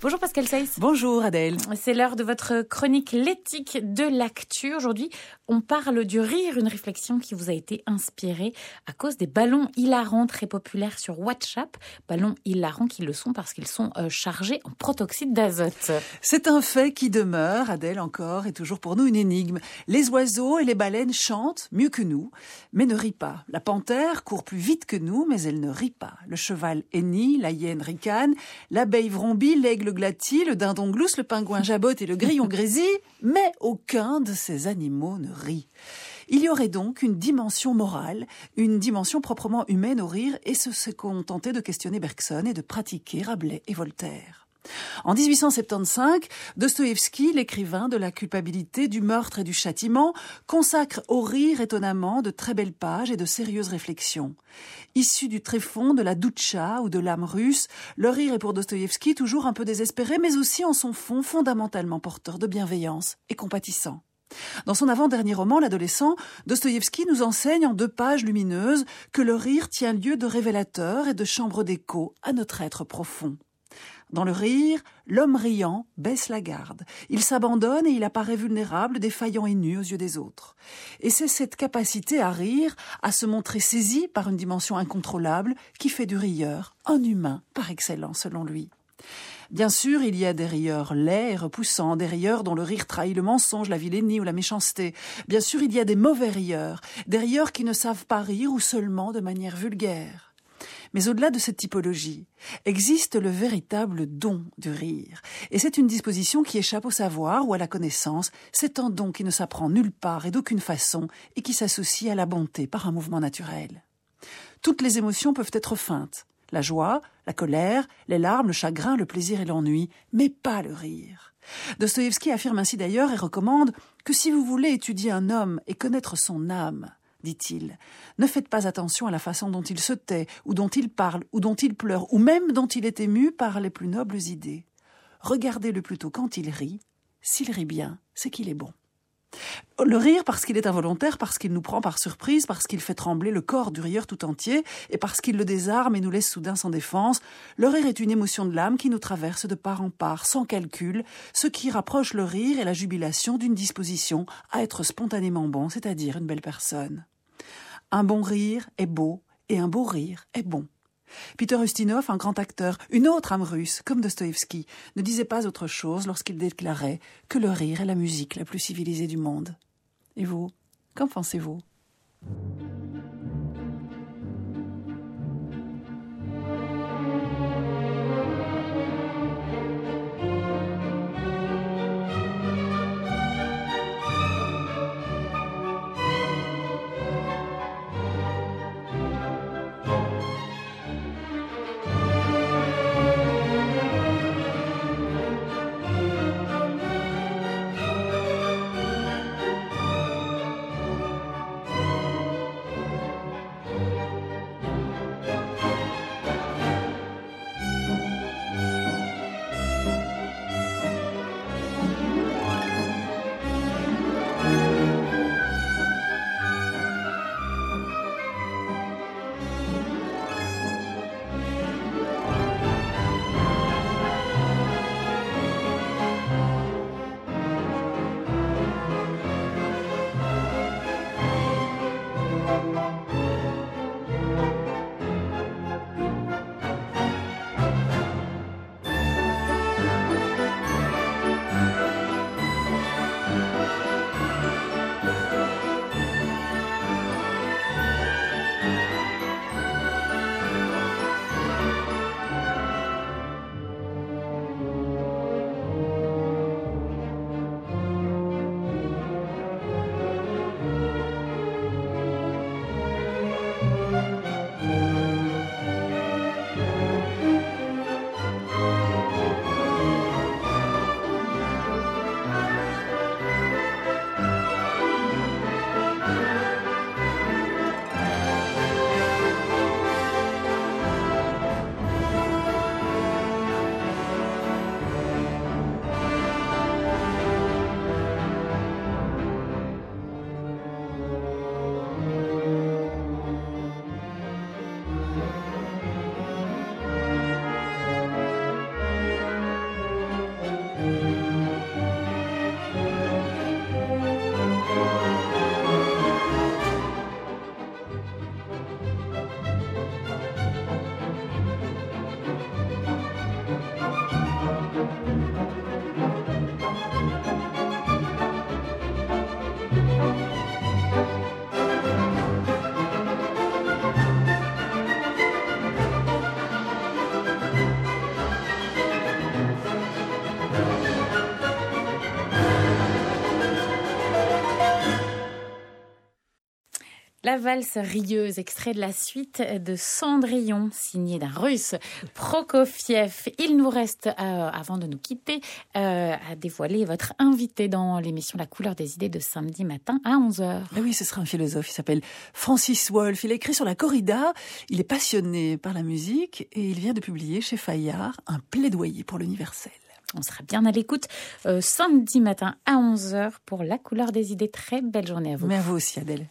Bonjour Pascal Seyss. Bonjour Adèle. C'est l'heure de votre chronique l'éthique de l'actu. Aujourd'hui, on parle du rire, une réflexion qui vous a été inspirée à cause des ballons hilarants très populaires sur WhatsApp. Ballons hilarants qui le sont parce qu'ils sont euh, chargés en protoxyde d'azote. C'est un fait qui demeure, Adèle encore, et toujours pour nous une énigme. Les oiseaux et les baleines chantent mieux que nous, mais ne rient pas. La panthère court plus vite que nous, mais elle ne rit pas. Le cheval hennit, la hyène ricane, l'abeille vrombit, l'aigle le glatis, le dindon glousse, le pingouin jabote et le grillon grésille, mais aucun de ces animaux ne Il y aurait donc une dimension morale, une dimension proprement humaine au rire, et ce de questionner Bergson et de pratiquer Rabelais et Voltaire. En 1875, Dostoïevski, l'écrivain de la culpabilité, du meurtre et du châtiment, consacre au rire étonnamment de très belles pages et de sérieuses réflexions. Issu du tréfonds de la doucha ou de l'âme russe, le rire est pour Dostoïevski toujours un peu désespéré, mais aussi en son fond fondamentalement porteur de bienveillance et compatissant. Dans son avant-dernier roman, L'adolescent, Dostoïevski nous enseigne en deux pages lumineuses que le rire tient lieu de révélateur et de chambre d'écho à notre être profond. Dans le rire, l'homme riant baisse la garde. Il s'abandonne et il apparaît vulnérable, défaillant et nu aux yeux des autres. Et c'est cette capacité à rire, à se montrer saisi par une dimension incontrôlable, qui fait du rieur un humain par excellence, selon lui. Bien sûr, il y a des rieurs laids et repoussants, des rieurs dont le rire trahit le mensonge, la vilainie ou la méchanceté. Bien sûr, il y a des mauvais rieurs, des rieurs qui ne savent pas rire ou seulement de manière vulgaire. Mais au-delà de cette typologie, existe le véritable don du rire. Et c'est une disposition qui échappe au savoir ou à la connaissance. C'est un don qui ne s'apprend nulle part et d'aucune façon et qui s'associe à la bonté par un mouvement naturel. Toutes les émotions peuvent être feintes. La joie, la colère, les larmes, le chagrin, le plaisir et l'ennui, mais pas le rire. Dostoïevski affirme ainsi d'ailleurs et recommande que si vous voulez étudier un homme et connaître son âme, dit-il. Ne faites pas attention à la façon dont il se tait, ou dont il parle, ou dont il pleure, ou même dont il est ému par les plus nobles idées. Regardez-le plutôt quand il rit. S'il rit bien, c'est qu'il est bon. Le rire parce qu'il est involontaire, parce qu'il nous prend par surprise, parce qu'il fait trembler le corps du rieur tout entier, et parce qu'il le désarme et nous laisse soudain sans défense, le rire est une émotion de l'âme qui nous traverse de part en part, sans calcul, ce qui rapproche le rire et la jubilation d'une disposition à être spontanément bon, c'est-à-dire une belle personne. Un bon rire est beau, et un beau rire est bon. Peter Ustinov, un grand acteur, une autre âme russe, comme Dostoïevski, ne disait pas autre chose lorsqu'il déclarait que le rire est la musique la plus civilisée du monde. Et vous, qu'en pensez-vous? La valse rieuse, extrait de la suite de Cendrillon, signé d'un russe, Prokofiev. Il nous reste, euh, avant de nous quitter, euh, à dévoiler votre invité dans l'émission La couleur des idées de samedi matin à 11h. Eh oui, ce sera un philosophe, il s'appelle Francis Wolff. Il a écrit sur la corrida, il est passionné par la musique et il vient de publier chez Fayard un plaidoyer pour l'universel. On sera bien à l'écoute euh, samedi matin à 11h pour La couleur des idées. Très belle journée à vous. Mais à vous aussi, Adèle.